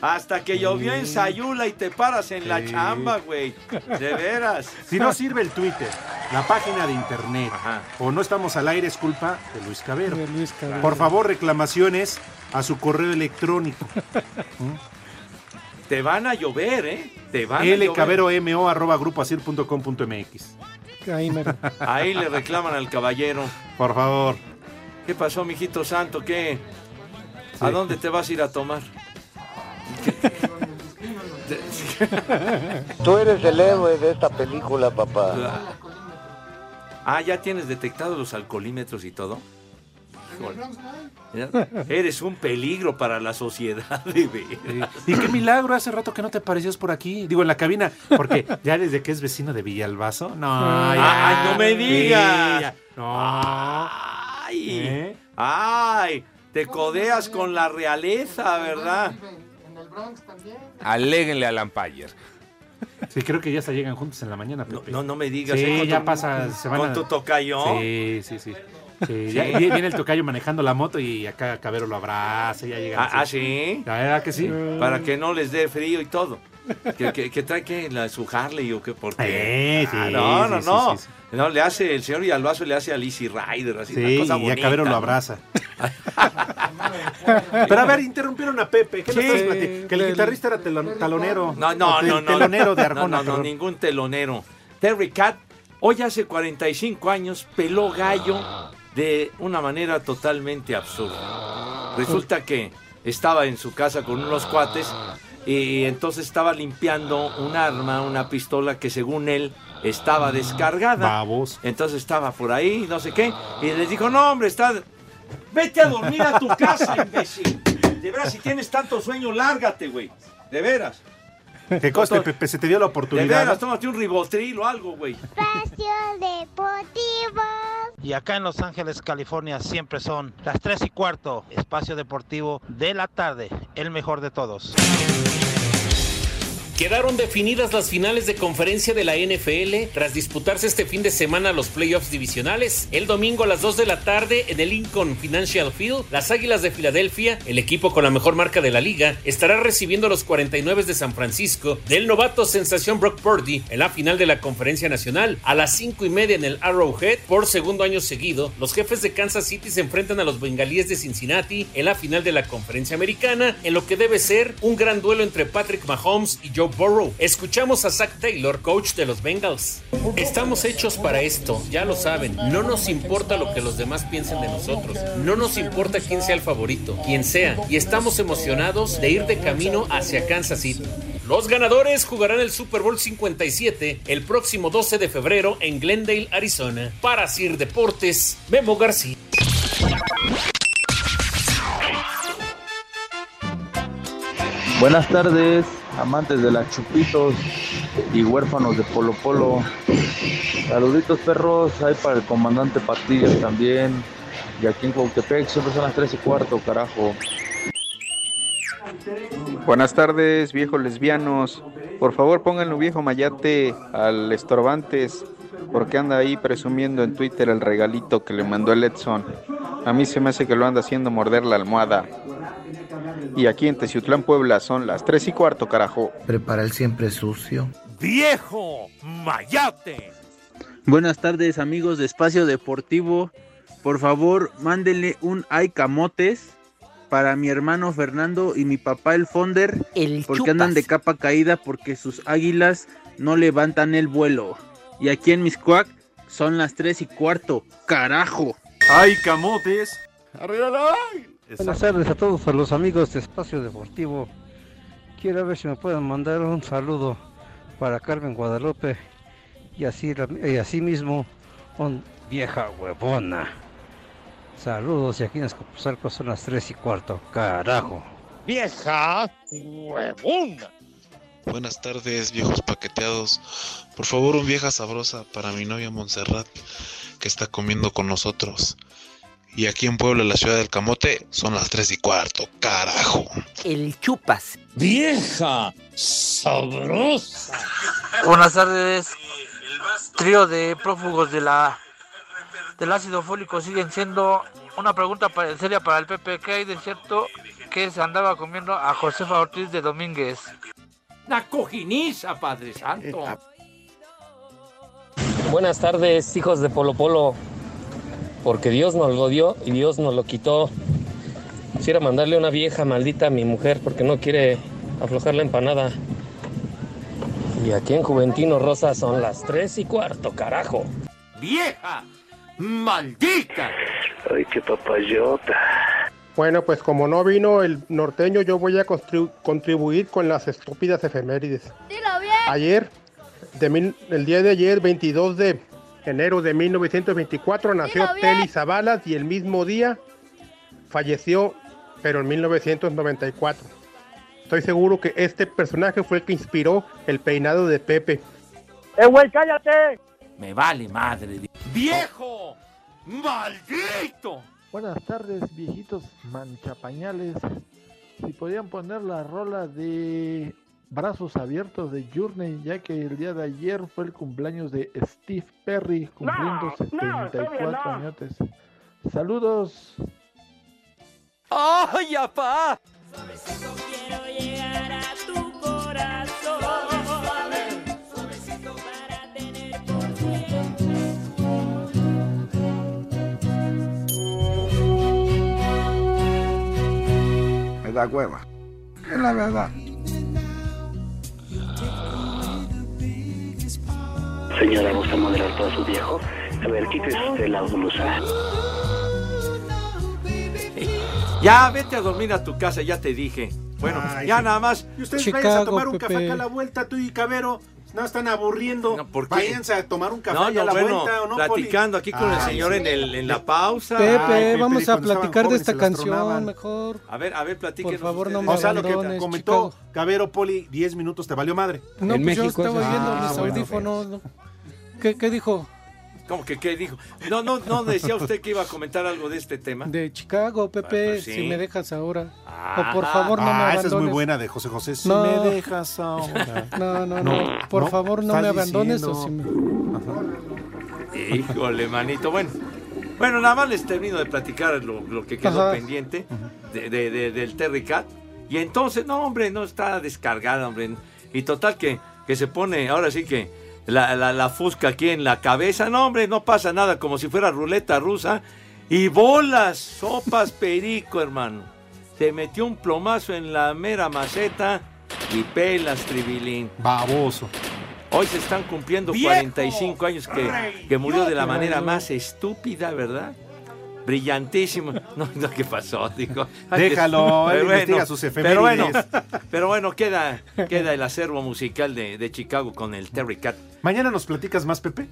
Hasta que llovió en Sayula y te paras en la chamba, güey. De veras. Si no sirve el Twitter, la página de internet o no estamos al aire es culpa de Luis Cabero. De Luis Cabero. Por favor, reclamaciones a su correo electrónico. Te van a llover, ¿eh? Te van a llover. lcaberoma arroba grupoasir.com.mx. Ahí me... Ahí le reclaman al caballero. Por favor. ¿Qué pasó, mijito santo? ¿Qué? ¿A dónde te vas a ir a tomar? Tú eres el héroe de esta película, papá. Ah, ¿ya tienes detectado los alcoholímetros y todo? Híjole. Eres un peligro para la sociedad, de veras. Y qué milagro, hace rato que no te aparecías por aquí. Digo, en la cabina, porque ya desde que es vecino de Villalbazo. No, ya. ay, no me digas. ya. No. Ay, ¿Eh? ay, te codeas con la realeza, ¿verdad? Aléguenle a Lampayer. Sí, creo que ya se llegan juntos en la mañana, No, Pepe. no, no me digas. Sí, ¿eh? Con ya tu- pasa, se van ¿Con a- tu tocayo? Sí, sí, sí. Sí, Sí. ya- y viene el tocayo manejando la moto y acá Cabero lo abraza y ya llega. Ah, ah, ¿sí? La verdad que sí. Para que no les dé frío y todo. Que, que- que trae que la, su Harley o qué, por qué. Eh, sí, Ah, no, sí, no, sí, no. sí, sí. No, le hace, el señor Villalbazo le hace a Lizzy Rider, así, Sí, una cosa y bonita. ya Cabero lo ¿no? abraza. Pero a ver, interrumpieron a Pepe. ¿Qué Sí. le? Que el guitarrista era telon- talonero. No, no, no, no. Telonero de No, Arjona. No, no, perdón. ningún telonero. Terry Cat, hoy hace 45 años, peló gallo de una manera totalmente absurda. Resulta que estaba en su casa con unos cuates y entonces estaba limpiando un arma, una pistola que según él estaba descargada. Babos. Entonces estaba por ahí, no sé qué, y les dijo, no hombre, está... Vete a dormir a tu casa, imbécil. De veras, si tienes tanto sueño, lárgate, güey. De veras. Que coste, Pepe, se te dio la De oportunidad. veras, tómate un ribotril o algo, güey. Espacio Deportivo. Y acá en Los Ángeles, California, siempre son las 3 y cuarto. Espacio Deportivo de la tarde. El mejor de todos. Quedaron definidas las finales de conferencia de la NFL tras disputarse este fin de semana los playoffs divisionales. El domingo a las 2 de la tarde en el Lincoln Financial Field, las Águilas de Filadelfia, el equipo con la mejor marca de la liga, estará recibiendo a los 49 de San Francisco del novato sensación Brock Purdy en la final de la conferencia nacional. A las 5 y media en el Arrowhead, por segundo año seguido, los jefes de Kansas City se enfrentan a los bengalíes de Cincinnati en la final de la conferencia americana, en lo que debe ser un gran duelo entre Patrick Mahomes y Joe Escuchamos a Zach Taylor, coach de los Bengals. Estamos hechos para esto, ya lo saben. No nos importa lo que los demás piensen de nosotros. No nos importa quién sea el favorito, quien sea. Y estamos emocionados de ir de camino hacia Kansas City. Los ganadores jugarán el Super Bowl 57 el próximo 12 de febrero en Glendale, Arizona. Para Sir Deportes, Memo García. Buenas tardes, amantes de las chupitos y huérfanos de Polo Polo. Saluditos perros, hay para el comandante Patillas también. Y aquí en Cuautepec siempre son las 3 y cuarto, carajo. Buenas tardes, viejos lesbianos. Por favor, pónganle un viejo mayate al estorbantes, porque anda ahí presumiendo en Twitter el regalito que le mandó el Edson. A mí se me hace que lo anda haciendo morder la almohada. Y aquí en Teciutlán, Puebla, son las 3 y cuarto, carajo. Prepara el siempre sucio. ¡Viejo Mayate! Buenas tardes amigos de Espacio Deportivo. Por favor, mándenle un ay camotes para mi hermano Fernando y mi papá el Fonder. porque andan de capa caída porque sus águilas no levantan el vuelo. Y aquí en Miscuac son las 3 y cuarto. ¡Carajo! ¡Ay, camotes! ¡Arriba la Buenas tardes a todos a los amigos de Espacio Deportivo. Quiero ver si me pueden mandar un saludo para Carmen Guadalupe y así y así mismo un vieja huevona. Saludos y aquí en Escopuzalco son las 3 y cuarto. Carajo. Vieja huevona. Buenas tardes, viejos paqueteados. Por favor, un vieja sabrosa para mi novia Montserrat, que está comiendo con nosotros. Y aquí en Puebla, la ciudad del Camote, son las 3 y cuarto. Carajo. El chupas. Vieja sabrosa. Buenas tardes. Trío de prófugos de la del ácido fólico siguen siendo una pregunta para, seria para el PP. ¿Qué hay de cierto que se andaba comiendo a Josefa Ortiz de Domínguez? Una cojiniza, Padre Santo. Buenas tardes, hijos de Polo Polo. Porque Dios nos lo dio y Dios nos lo quitó. Quisiera mandarle una vieja maldita a mi mujer porque no quiere aflojar la empanada. Y aquí en Juventino Rosa son las tres y cuarto, carajo. ¡Vieja! ¡Maldita! Ay, qué papayota. Bueno, pues como no vino el norteño, yo voy a contribuir con las estúpidas efemérides. Dilo bien. Ayer, de mil- el día de ayer, 22 de enero de 1924, nació. Telly Savalas y el mismo día falleció, pero en 1994. Estoy seguro que este personaje fue el que inspiró el peinado de Pepe. ¡Eh, güey, cállate! Me vale madre. ¡Viejo! ¡Maldito! Buenas tardes, viejitos manchapañales. Si podían poner la rola de Brazos Abiertos de Journey, ya que el día de ayer fue el cumpleaños de Steve Perry, cumpliendo no, 74 no. añotes. Saludos. ¡Ay, apá! Quiero llegar a tu corazón. Suavecito para tener por Me da hueva. Es la verdad. Señora, ¿gusta moderar todo su viejo? A ver, quítese usted la blusa. Ya, vete a dormir a tu casa, ya te dije. Bueno, Ay, ya sí. nada más. Y ustedes Chicago, vayan a tomar un café acá a la vuelta, tú y Cabero. No, están aburriendo. ¿por qué? Váyanse a tomar un café No, y a no, la bueno, vuelta, ¿o no, Poli? platicando aquí con el señor sí. en, el, en la pausa. Pepe, Ay, Pepe, vamos a platicar de esta canción mejor. A ver, a ver, platíquenos Por favor, no me O sea, lo que comentó Cabero Poli, 10 minutos te valió madre. No, pues yo estaba viendo Ah, mis bueno, audífonos. ¿Qué, ¿Qué dijo? ¿Cómo que qué dijo? No, no, no decía usted que iba a comentar algo de este tema. De Chicago, Pepe, pues sí. si me dejas ahora. Ah. o por favor, no me ah, abandones. esa es muy buena de José José. Si No. me dejas ahora. No, no, no. No, Por no, favor, no me abandones diciendo. o si me... Híjole, manito. Bueno, bueno, nada más les termino de platicar lo, lo que quedó Ajá. pendiente de, de- de- del Terry Cat. Y entonces, no, hombre, no está descargada, hombre. Y total que, que se pone, ahora sí que la, la, la fusca aquí en la cabeza. No, hombre, no pasa nada, como si fuera ruleta rusa. Y bolas, sopas, perico, hermano. Se metió un plomazo en la mera maceta y pelas, tribilín. Baboso. Hoy se están cumpliendo ¡Viejo! 45 años que, que murió de la manera más estúpida, ¿verdad? Brillantísimo. No, no, ¿qué pasó? Dijo. Déjalo, él Pero investiga sus Pero bueno, pero bueno, queda, queda el acervo musical de, de Chicago con el Terry Cat. ¿Mañana nos platicas más, Pepe?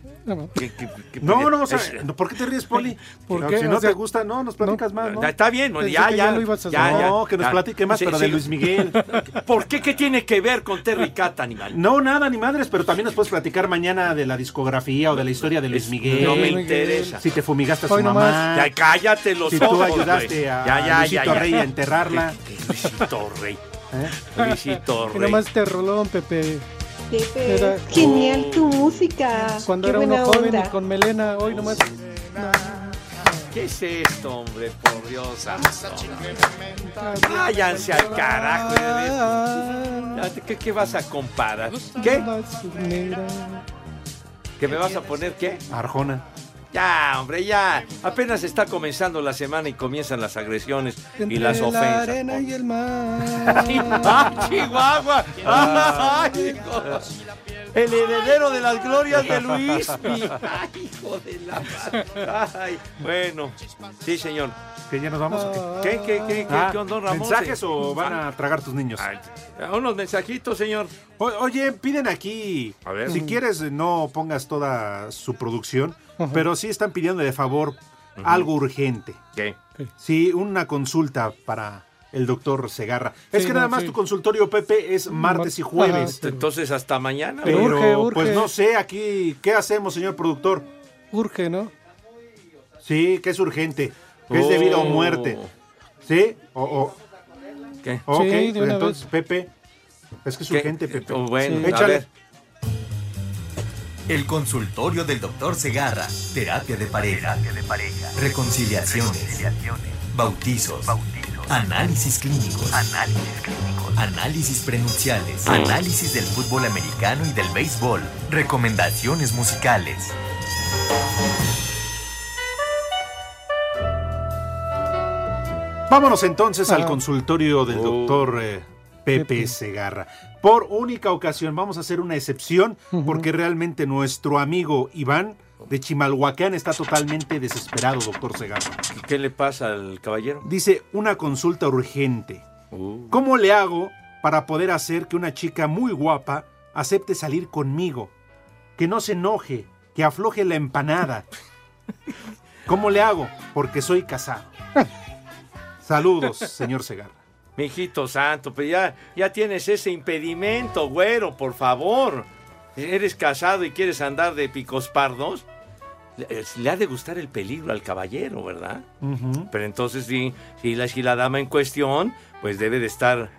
¿Qué- qué- qué- No, no, o sea, es- no, ¿por qué te ríes, Poli? ¿Por No, qué? Si O no sea, te gusta, no, nos platicas más, ¿no? Está bien, Pensé ya, ya. ya lo ibas a ya, No, que nos ya. platique más, Sí, pero de. Luis Miguel. ¿Por qué? ¿Qué tiene que ver con Terry Cat, animal? No, nada, ni madres, pero también nos puedes platicar mañana de la discografía o de la historia de Luis Miguel. no me interesa. Si te fumigaste a su Hoy mamá. nomás. Cállate los si tú ojos, ayudaste a Ya, ya, Luisito ya, ya. Rey a enterrarla. ¿Qué- qué Luisito Rey. ¿eh? Luisito Rey. nomás te rolón, Pepe. Pepe, Era- genial tu música. Cuando Qué era uno joven onda. y con melena, hoy nomás... ¿Qué es esto, hombre? Por Dios santo. Váyanse al carajo. ¿Qué, qué vas a comparar? ¿Qué? ¿Que me vas a poner qué? Arjona. Ya, hombre, ya. Apenas está comenzando la semana y comienzan las agresiones y las la ofensas. arena y el mar. ¡Ay, Chihuahua! El heredero de las glorias de Luis. ¡Ay, hijo de la madre! ¡Ay! Bueno, sí, señor. ¿Que ya nos vamos o qué? ¿Qué, qué, qué, qué, Ah, qué onda, Ramón? ¿Mensajes o van a tragar tus niños? Ay, Unos mensajitos, señor. O- oye, piden aquí. A ver. Si quieres, eh, no pongas toda su producción, pero sí están pidiendo de favor algo urgente. ¿Qué? Sí, una consulta para el doctor Segarra. es Sí, que nada más sí. tu consultorio, Pepe, es martes y Mar- jueves. Ajá. Entonces, hasta mañana. Pero, Urge, urge. pues no sé, aquí, ¿qué hacemos, señor productor? Urge, ¿no? Sí, que es urgente, que es de vida o Oh. muerte. ¿Sí? O, o- ¿Qué? ok, Sí, de una entonces, Pepe, es que es ¿Qué? urgente, Pepe. Oh, bueno, Sí. a Échale. ver. El consultorio del doctor Segarra. Terapia de pareja. Reconciliaciones. Bautizos. Análisis clínicos. Análisis prenupciales. Análisis del fútbol americano y del béisbol. Recomendaciones musicales. Vámonos entonces al Ah. consultorio del Oh. doctor eh, Pepe Pepe. Segarra. Por única ocasión vamos a hacer una excepción porque realmente nuestro amigo Iván de Chimalhuacán está totalmente desesperado, doctor Segarra. ¿Qué le pasa al caballero? Dice una consulta urgente. Uh, ¿Cómo le hago para poder hacer que una chica muy guapa acepte salir conmigo? Que no se enoje, que afloje la empanada. ¿Cómo le hago? Porque soy casado. Saludos, señor Segarra. Mijito santo, pero ya, ya tienes ese impedimento, güero, por favor. ¿Eres casado y quieres andar de picos pardos? Le, le ha de gustar el peligro al caballero, ¿verdad? Pero entonces sí, sí, la, si la dama en cuestión, pues debe de estar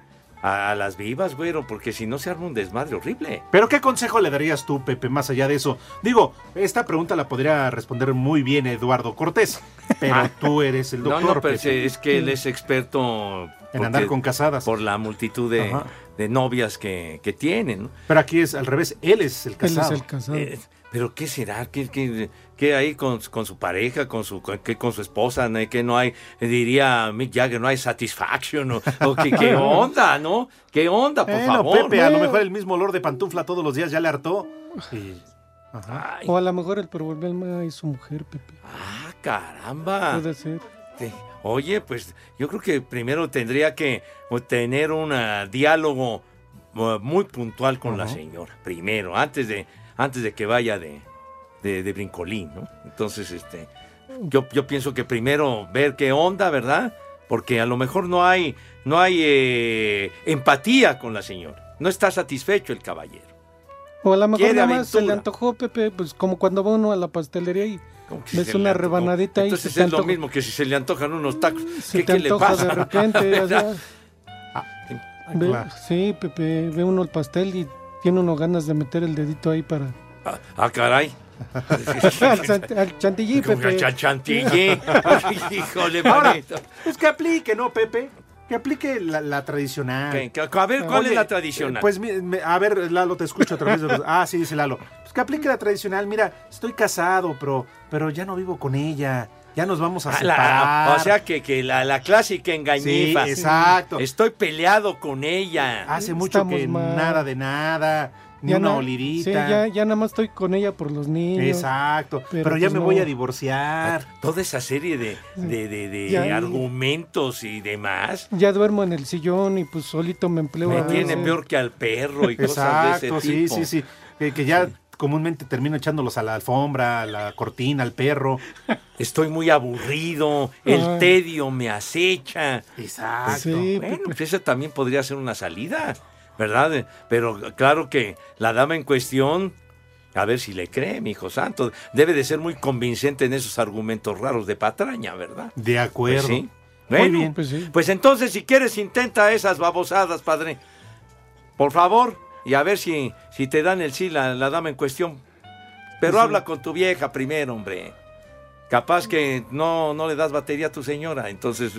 a, a las vivas, güero, porque si no se arma un desmadre horrible. Pero ¿qué consejo le darías tú, Pepe, más allá de eso? Digo, esta pregunta la podría responder muy bien Eduardo Cortés, pero Ah. tú eres el No, doctor. no, pero Pepe. es que él es experto En andar con casadas. por la multitud de, de novias que, que tienen. ¿no? Pero aquí es al revés, él es el Él casado. es el casado. Eh, pero ¿qué será? ¿Qué, qué, qué hay con, con su pareja, con su, qué con su esposa? ¿no? ¿Qué no hay? Diría Mick Jagger, no hay satisfaction. ¿O, o qué, qué onda, no? ¿Qué onda, por favor? Pepe, a lo mejor el mismo olor de pantufla todos los días ya le hartó. Y- Ajá. O a lo mejor el problema es su mujer, Pepe. ah, caramba. Puede ser. Oye, pues yo creo que primero tendría que tener un ah, diálogo mu- muy puntual con la señora, primero, antes de, antes de que vaya de, de, de brincolín, ¿no? Entonces, este, yo, yo pienso que primero ver qué onda, ¿verdad? Porque a lo mejor no hay, no hay eh, empatía con la señora. No está satisfecho el caballero. O a lo mejor nada más se le antojó, Pepe, pues como cuando va uno a la pastelería y le una antojó. rebanadita ahí. Entonces es lo mismo que si se le antojan unos tacos. Se ¿Qué, te qué le antoja pasa? de repente. o sea, Ah, ve- claro. Sí, Pepe, ve uno el pastel y tiene uno ganas de meter el dedito ahí para... Ah, ah, caray. al, al chantilly, Pepe. al chantilly. Híjole, Ahora, pues que aplique, ¿no, Pepe? Que aplique la, la tradicional. A ver, ¿cuál Oye, es la tradicional? Pues, me- a ver, Lalo, te escucho otra vez. Ah, sí, dice Lalo. Pues que aplique la tradicional. Mira, estoy casado, pero, pero ya no vivo con ella. Ya nos vamos a la- separar. o sea que, que la, la clásica engañifa. Sí, exacto. Estoy peleado con ella. Hace mucho Estamos que mal. nada de nada. Ni Ya una no- olidita. Sí, ya, ya nada más estoy con ella por los niños. Exacto. Pero, Pero ya pues me no. voy a divorciar. Toda esa serie de, de, de- de Ya. argumentos y demás. Ya duermo en el sillón y pues solito me empleo. Me a tiene veces. peor que al perro y cosas de ese sí, tipo. sí, sí. Que, que ya comúnmente termino echándolos a la alfombra, a la cortina, al perro. Estoy muy aburrido, el Ay. tedio me acecha. Exacto. Sí, bueno, pues esa también podría ser una salida, ¿verdad? Pero claro que la dama en cuestión, a ver si le cree, mi hijo santo, debe de ser muy convincente en esos argumentos raros de patraña, ¿verdad? De acuerdo. Pues sí. Muy Bueno, bien. Pues sí. Pues entonces, si quieres, intenta esas babosadas, padre. Por favor, y a ver si, si te dan el sí la, la dama en cuestión. Pero Pues sí. habla con tu vieja primero, hombre. Capaz que no, no le das batería a tu señora, entonces,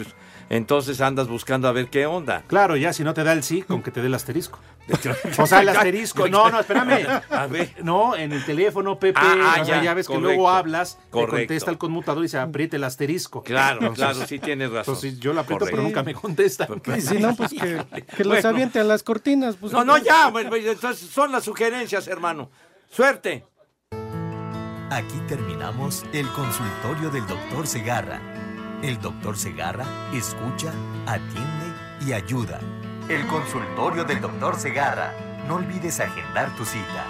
entonces andas buscando a ver qué onda. Claro, ya si no te da el sí, con que te dé el asterisco. O sea, el asterisco. No, no, espérame. A ver. No, en el teléfono, Pepe. Ah, ah, o sea, ya, ya, ves que luego hablas, te Correcto. contesta el conmutador y se aprieta el asterisco. Claro, Entonces- claro, sí tienes razón. Entonces yo lo aprieto, Correcto. pero nunca me contesta. Y si no, pues que, que los Bueno. aviente a las cortinas. Pues, No, no, ya, bueno, pues, entonces son las sugerencias, hermano. Suerte. Aquí terminamos el consultorio del doctor Segarra. El doctor Segarra escucha, atiende y ayuda. El consultorio del doctor Segarra. No olvides agendar tu cita.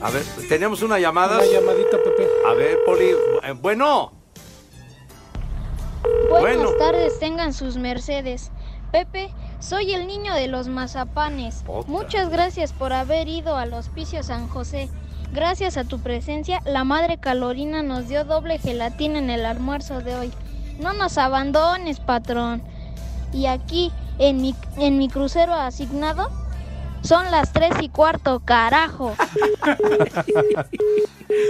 A ver, tenemos una llamada. Una llamadita, Pepe. A ver, Poli. eh, Bueno, Buenas Bueno. tardes, tengan sus mercedes. Pepe, soy el niño de los mazapanes. Otra. Muchas gracias por haber ido al hospicio San José. Gracias a tu presencia, la madre Calorina nos dio doble gelatina en el almuerzo de hoy. No nos abandones, patrón. Y aquí, en mi, en mi crucero asignado, son las tres y cuarto, carajo.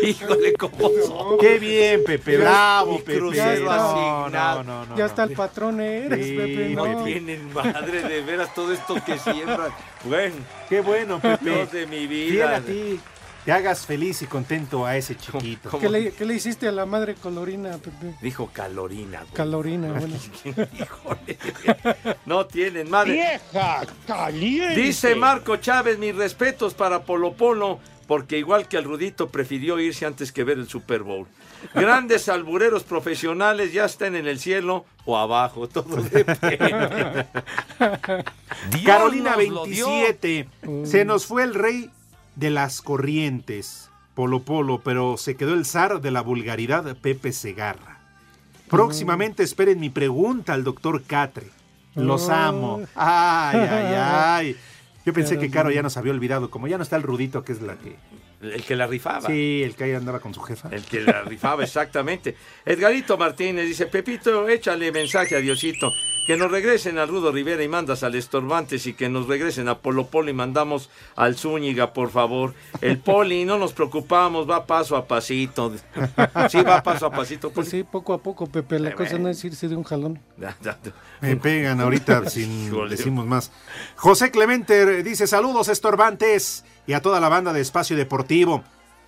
híjole, cómo son. Qué bien, Pepe. Bravo, Pepe. crucero No, asignado. No, no, no. ya está el patrón eres, Sí, Pepe. No No. tienen madre de veras todo esto que siembran. Bueno, Qué bueno, Pepe. Dios de mi Fiel vida. a ti. Que hagas feliz y contento a ese chiquito. ¿Qué le, qué le hiciste a la madre colorina, Pepe? Dijo calorina. güey. Calorina, bueno. Híjole. No tienen madre. Vieja caliente. Dice Marco Chávez, mis respetos para Polo Polo, porque igual que el Rudito prefirió irse antes que ver el Super Bowl. Grandes albureros profesionales ya están en el cielo o abajo, todo depende. Carolina nos lo dio. 27. Se nos fue el rey de las corrientes, Polo Polo, pero se quedó el zar de la vulgaridad, Pepe Segarra. Próximamente esperen mi pregunta al doctor Catre. Los Oh. amo. Ay, ay, ay. Yo pensé que Caro ya nos había olvidado, como ya no está el Rudito, que es la que... El que la rifaba. Sí, el que ahí andaba con su jefa. El que la rifaba, exactamente. Edgarito Martínez dice, Pepito, échale mensaje a Diosito, que nos regresen al Rudo Rivera y mandas al Estorbantes y que nos regresen a Polo Polo y mandamos al Zúñiga, por favor. El Poli, no nos preocupamos, va paso a pasito. Sí, va paso a pasito. Pues sí, poco a poco, Pepe. La Eh, cosa no es irse de un jalón. Me pegan ahorita sin decimos más. José Clemente dice saludos estorbantes y a toda la banda de Espacio Deportivo.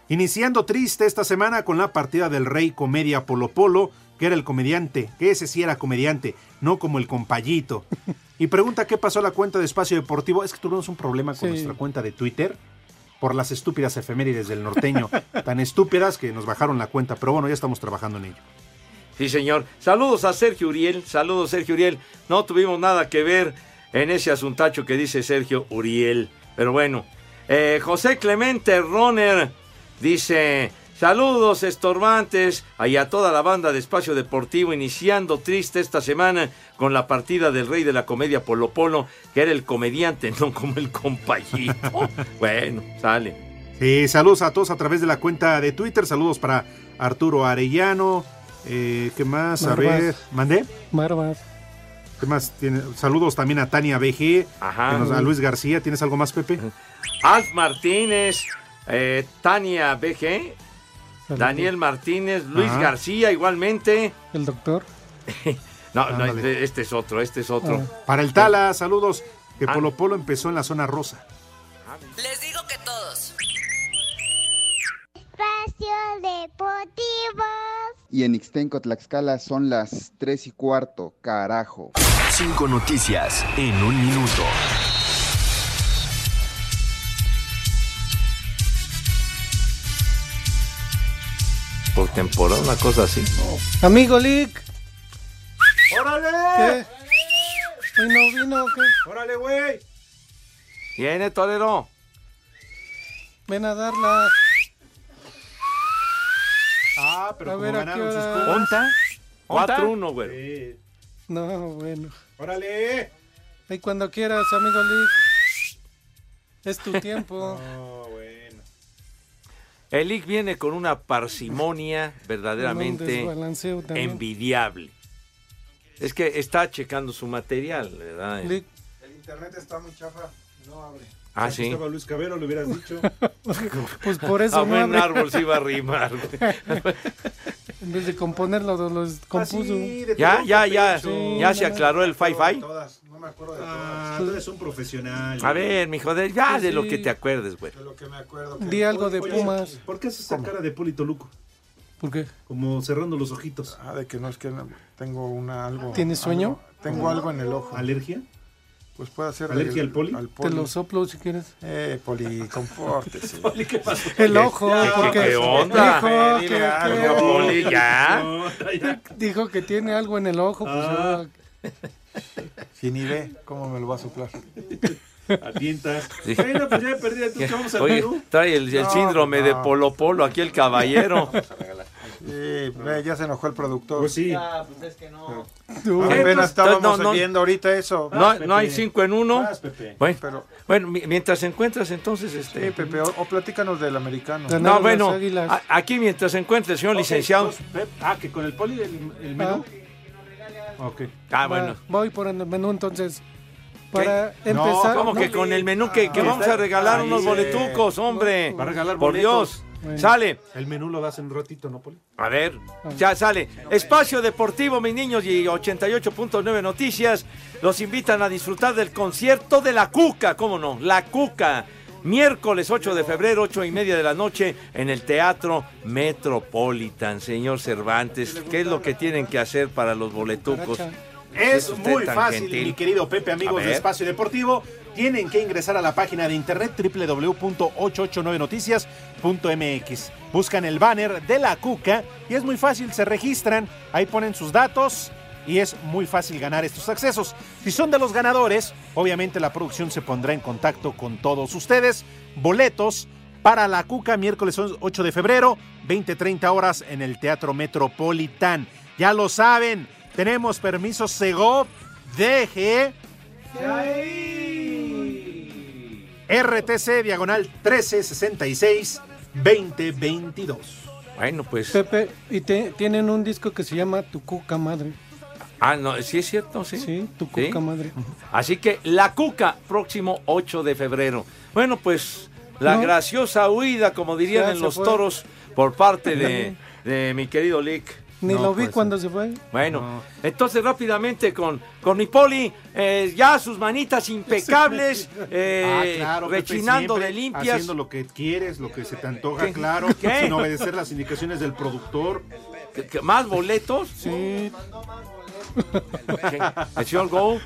Iniciando triste esta semana con la partida del Rey Comedia Polo Polo, que era el comediante, que ese sí era comediante, no como el compayito. Y pregunta qué pasó a la cuenta de Espacio Deportivo. Es que tuvimos un problema con Sí. nuestra cuenta de Twitter por las estúpidas efemérides del norteño. tan estúpidas que nos bajaron la cuenta. Pero bueno, ya estamos trabajando en ello. Sí, señor. Saludos a Sergio Uriel. Saludos, Sergio Uriel. No tuvimos nada que ver en ese asuntacho que dice Sergio Uriel. Pero bueno. Eh, José Clemente Roner dice: Saludos, estorbantes. Y a toda la banda de Espacio Deportivo, iniciando triste esta semana con la partida del rey de la comedia Polo Polo, que era el comediante, no como el compayito. bueno, sale. Sí, saludos a todos a través de la cuenta de Twitter. Saludos para Arturo Arellano. Eh, ¿Qué más? A ver, ¿mandé? Barbas. ¿Qué más? Tiene? Saludos también a Tania BG. Ajá. nos- a Luis García. ¿Tienes algo más, Pepe? Alf Martínez, eh, Tania BG, Daniel Martínez, Luis Ajá. García igualmente. El doctor. No, no, Ándale. este es otro, este es otro. Para el Tala, saludos. Que Ah. Polo Polo empezó en la zona rosa. Les digo que todos. Espacio Deportivo. Y en Ixtenco, Tlaxcala son las 3 y cuarto, carajo. Cinco noticias en un minuto. Temporada, una cosa así. Amigo Lick. ¡Órale! ¿Qué? ¿Hoy no vino o qué? ¡Órale, güey! Viene, Torero. Ven a darla. Ah, pero A como ver, ¿a ganaron qué sus hora? Pumas. ¿Onta? ¿Onta? 4-1, güey. No, bueno. ¡Órale! Ahí cuando quieras, amigo Lick. Es tu tiempo. El Lick viene con una parsimonia verdaderamente envidiable. Es que está checando su material, ¿verdad? El internet está muy chafa, no abre. Ah, Aquí sí. Estaba Luis Cabero, le hubieras dicho. Pues por eso A no buen árbol se iba a güey. En vez de componerlo, los compuso. Ya, ya, ya. Sí, ya no, se no. aclaró el fi-fi. Todas, no me acuerdo de Ah, todas. Tú eres un profesional. A ver, mijo, de, ya de lo que te acuerdes, güey. De lo que me acuerdo. que- Di algo de Oye, Pumas. ¿Por qué haces esa cara de Polito Luco? ¿Por qué? Como cerrando los ojitos. Ah, de que no es que tengo una algo. ¿Tienes sueño? algo- tengo algo en el ojo. ¿Alergia? Pues puede ser. ¿Alergia al poli? Te lo soplo si quieres. Eh, poli, compórtese. Poli, ¿qué pasó? El ojo, Ya, porque ¿qué onda? dijo que, algo, que- Poli, ya. dijo que tiene algo en el ojo, pues Ah. ah, Si ni ve, ¿cómo me lo va a soplar? Atientas. Sí. Bueno, pues ya perdí. Entonces, vamos al Oye, menú. trae el, el No, síndrome de. Polo Polo aquí el caballero. Sí, ya se enojó el productor. Pues sí. Apenas estábamos no, no. viendo ahorita eso. No, no hay cinco en uno. Bueno, Pero, bueno, mi- mientras encuentras entonces este. sí, Pepe, o, o platícanos del americano. No, bueno, a- aquí mientras encuentre el señor licenciado. pues, Ah, que con el poli el, el menú. Ok. Ah, Va, bueno. Voy por el menú entonces. Para No, empezar. ¿Cómo que con el menú que, que Ah, vamos a regalar unos boletucos, hombre? Va a regalar Por boletos. Dios. Bueno. Sale. El menú lo das en un ratito, ¿no, Poli? A ver, ya sale. Espacio Deportivo, mis niños, y 88.9 Noticias los invitan a disfrutar del concierto de La Cuca, ¿cómo no? La Cuca. Miércoles 8 de febrero, 8 y media de la noche, en el Teatro Metropolitan. Señor Cervantes, ¿qué es lo que tienen que hacer para los boletucos? Es muy fácil, gentil. mi querido Pepe, amigos de. Espacio Deportivo. Tienen que ingresar a la página de internet www.889noticias.mx. Buscan el banner de la Cuca y es muy fácil, se registran, ahí ponen sus datos y es muy fácil ganar estos accesos. Si son de los ganadores, obviamente la producción se pondrá en contacto con todos ustedes. Boletos para la Cuca miércoles 8 de febrero, 20-30 horas en el Teatro Metropolitan. Ya lo saben, tenemos permisos Segov, DG, RTC diagonal 1366 2022. Bueno, pues. Pepe, y te- tienen un disco que se llama Tu Cuca Madre. Ah, no, sí es cierto, sí. Sí, Tu Sí. Cuca Madre. Así que La Cuca, próximo 8 de febrero. Bueno, pues la No. graciosa huida, como dirían Ya en los fue. toros, por parte de, de mi querido Lick. Ni No, lo vi pues, cuando se fue. Bueno, entonces rápidamente con, con mi poli, eh, ya sus manitas impecables, eh, Ah, claro, Pepe, rechinando de limpias. Haciendo lo que quieres, lo que se te antoja, ¿Qué? claro. ¿Qué? Sin obedecer las indicaciones del productor. ¿Qué- qué- ¿Más boletos? Sí. El señor Go,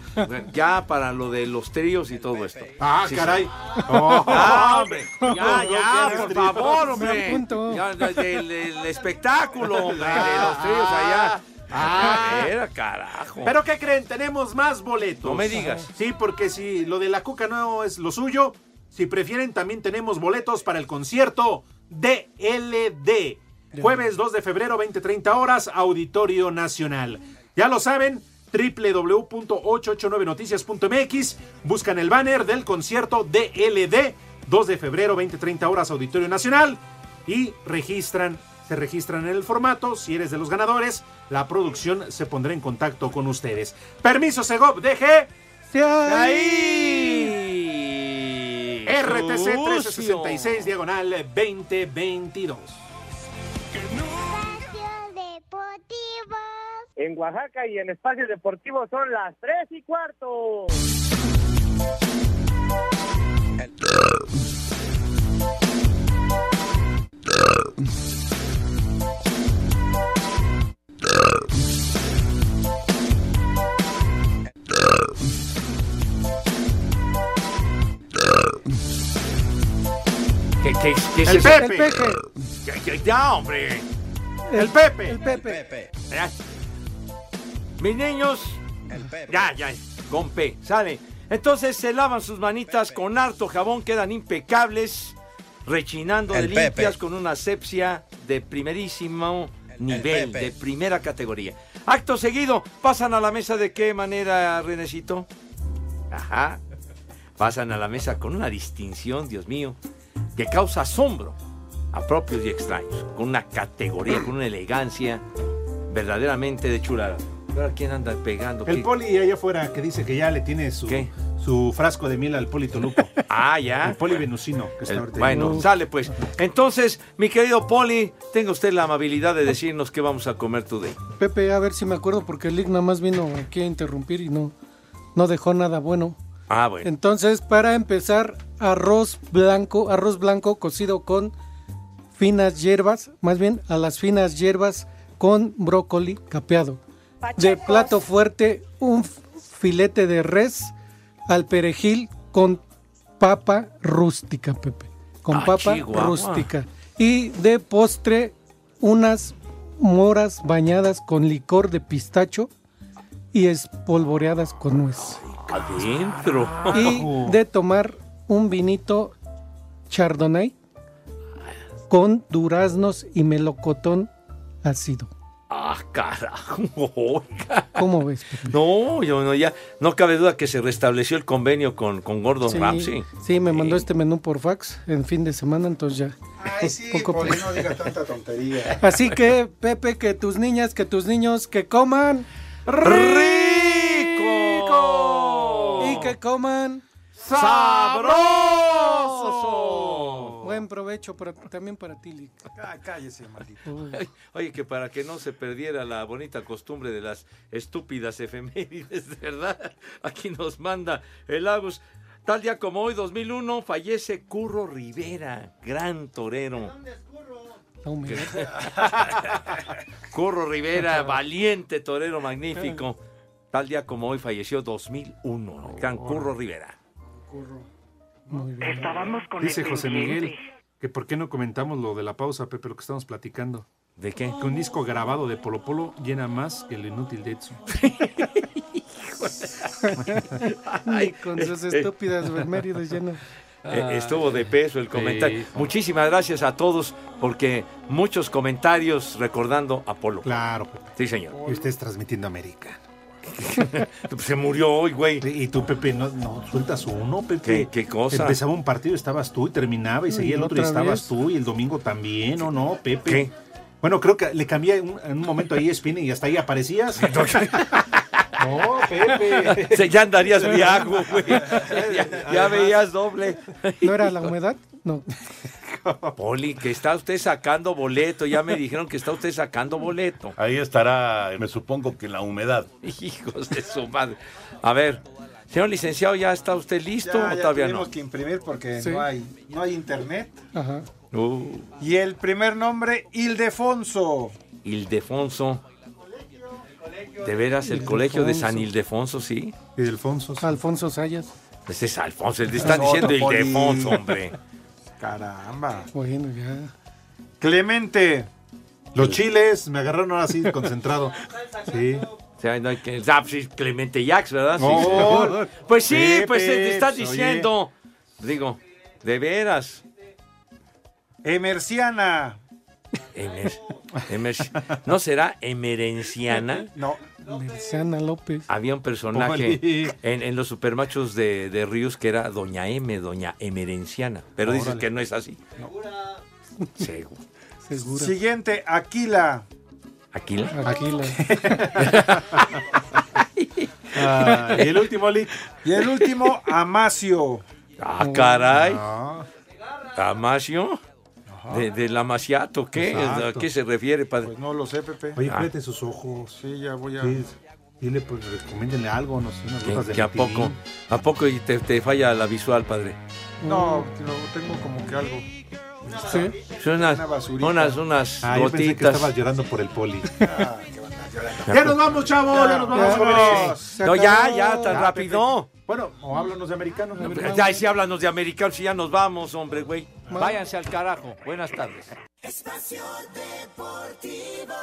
ya para lo de los tríos y todo esto. Ah, Sí, caray. sí. Oh. Ah, hombre. Ya, ya, por favor, Me hombre. Ya, el, el espectáculo, hombre, de los tríos allá. Ah. Era carajo. ¿Pero qué creen? Tenemos más boletos. No me digas. Sí, porque si lo de la cuca no es lo suyo, si prefieren también tenemos boletos para el concierto DLD. Jueves 2 de febrero, 20-30 horas, Auditorio Nacional. Ya lo saben, www.889noticias.mx. Buscan el banner del concierto DLD. 2 de febrero, 20-30 horas, Auditorio Nacional. Y registran, se registran en el formato. Si eres de los ganadores, la producción se pondrá en contacto con ustedes. Permiso, Segov, deje. Ahí. RTC Sucio. 1366, diagonal 2022. En Oaxaca y en espacios deportivos son las 3 y cuarto. ¿Qué, qué, qué es El eso? Pepe. El Pepe. Ya, hombre. El Pepe. El Pepe. Mis niños. Ya, ya, con P, sale. Entonces se lavan sus manitas con harto jabón, quedan impecables, rechinando El de Pepe. limpias con una asepsia de primerísimo nivel, de primera categoría. Acto seguido, pasan a la mesa de qué manera, Renecito? Ajá. Pasan a la mesa con una distinción, Dios mío, que causa asombro a propios y extraños, con una categoría, con una elegancia verdaderamente de chulada. Ahora, ¿quién anda pegando? El ¿Qué? poli allá afuera que dice que ya le tiene su, ¿Qué? su frasco de miel al Polito Lupo. Ah, ya. El poli venusino. Que está El- ahorita bueno, ahí. sale pues. Entonces, mi querido Poli, tenga usted la amabilidad de decirnos qué vamos a comer today. Pepe, a ver si me acuerdo porque el Ig nada más vino aquí a interrumpir y no, no dejó nada bueno. Ah, bueno. Entonces, para empezar, arroz blanco, arroz blanco cocido con finas hierbas, más bien a las finas hierbas con brócoli capeado. De plato fuerte, un filete de res al perejil con papa rústica, Pepe. Con Ah, papa chihuahua. rústica. Y de postre, unas moras bañadas con licor de pistacho y espolvoreadas con nuez. Adentro. Y de tomar un vinito chardonnay con duraznos y melocotón ácido. Ah, carajo. oiga. ¿Cómo ves? No, yo no, ya. No cabe duda que se restableció el convenio con, con Gordon Sí, Ramsay. sí, me mandó este menú por fax en fin de semana, entonces ya. Ay, sí, Poco- Poli, no digas tanta tontería. Así que, Pepe, que tus niñas, que tus niños, que coman ¡Rico! y que coman ¡Sabroso! Buen provecho para- también para ti, Lick. Ah, cállese, maldito. Ay, Oye, que para que no se perdiera la bonita costumbre de las estúpidas efemérides, ¿verdad? Aquí nos manda el Agus. Tal día como hoy, 2001, fallece Curro Rivera, gran torero. La humedad. Curro Rivera, valiente torero magnífico. Tal día como hoy falleció 2001, el gran Curro Rivera. Muy bien. Estábamos con Dice el José pendiente. Miguel que por qué no comentamos lo de la pausa, Pepe, lo que estamos platicando. ¿De qué? Que un disco grabado de Polo Polo llena más que el inútil de Edson. Ay, con sus estúpidas efemérides llenas. Eh, estuvo de peso el comentario. Sí. Muchísimas gracias a todos porque muchos comentarios recordando a Polo. Claro, Pepe. Sí, señor. Y ustedes transmitiendo América. Se murió hoy, güey. Y tú, Pepe, no, no sueltas uno, Pepe. ¿Qué- qué cosa? Empezaba un partido, estabas tú, y terminaba, y seguía ¿Y el otro, y estabas vez? tú, y el domingo también, ¿o no, Pepe? ¿Qué? Bueno, creo que le cambié un- en un momento ahí ESPN y hasta ahí aparecías. no, Pepe. Se- ya andarías viajo, güey. Ya, ya veías doble. ¿No era la humedad? No. Poli, que está usted sacando boleto. Ya me dijeron que está usted sacando boleto. Ahí estará, me supongo que la humedad. Hijos de su madre. A ver, señor licenciado, ¿ya está usted listo Ya, o ya todavía tuvimos no? que imprimir porque Sí. no hay no hay internet. Ajá. Uh, Y el primer nombre, Ildefonso. Ildefonso. De veras, el colegio de San Ildefonso, sí. Ildefonso. Alfonso Sayas. Ese es Alfonso, le están diciendo. Ildefonso, hombre. Caramba. Bueno, ya. Clemente. Los chiles me agarraron ahora así concentrado. Sí. O sea, no hay que. Ah, pues sí, Clemente Jax, ¿verdad? Sí. No. Pues sí, Pepe, pues te estás oye. diciendo. Digo, de veras. Emerciana. Emer- Emer- ¿No será emerenciana? No. Merciana López. Había un personaje en, en los supermachos de, de Ríos que era Doña M, Doña Emerenciana. Pero dices que no es así. Seguro. Segura. Siguiente, Aquila. ¿Aquila? Aquila. Ah, y el último, Lick. Y el último, Amacio. Ah, caray. Ah, ¿Amasio? ¿De, ¿Del amaciato? ¿Qué? Exacto. ¿A qué se refiere, padre? pues no lo sé, Pepe. Oye, Ah. apriete sus ojos. Sí, ya voy a. Sí, dile, pues, recomiéndenle algo, no sé, unas ¿Que, gotas de que a poco? ¿A poco y te, te falla la visual, padre? No, tengo como que algo. Sí. Son unas, Una unas, unas Ah, yo pensé que gotitas. estabas llorando por el poli. ya nos vamos, chavos, ya nos vamos, Ya, se No, ya, ya, tan Ya, rápido. Bueno, o háblanos de americanos. americanos. Ya, sí, háblanos de americanos y ya nos vamos, hombre, güey. Váyanse al carajo. Buenas tardes. Espacio Deportivo.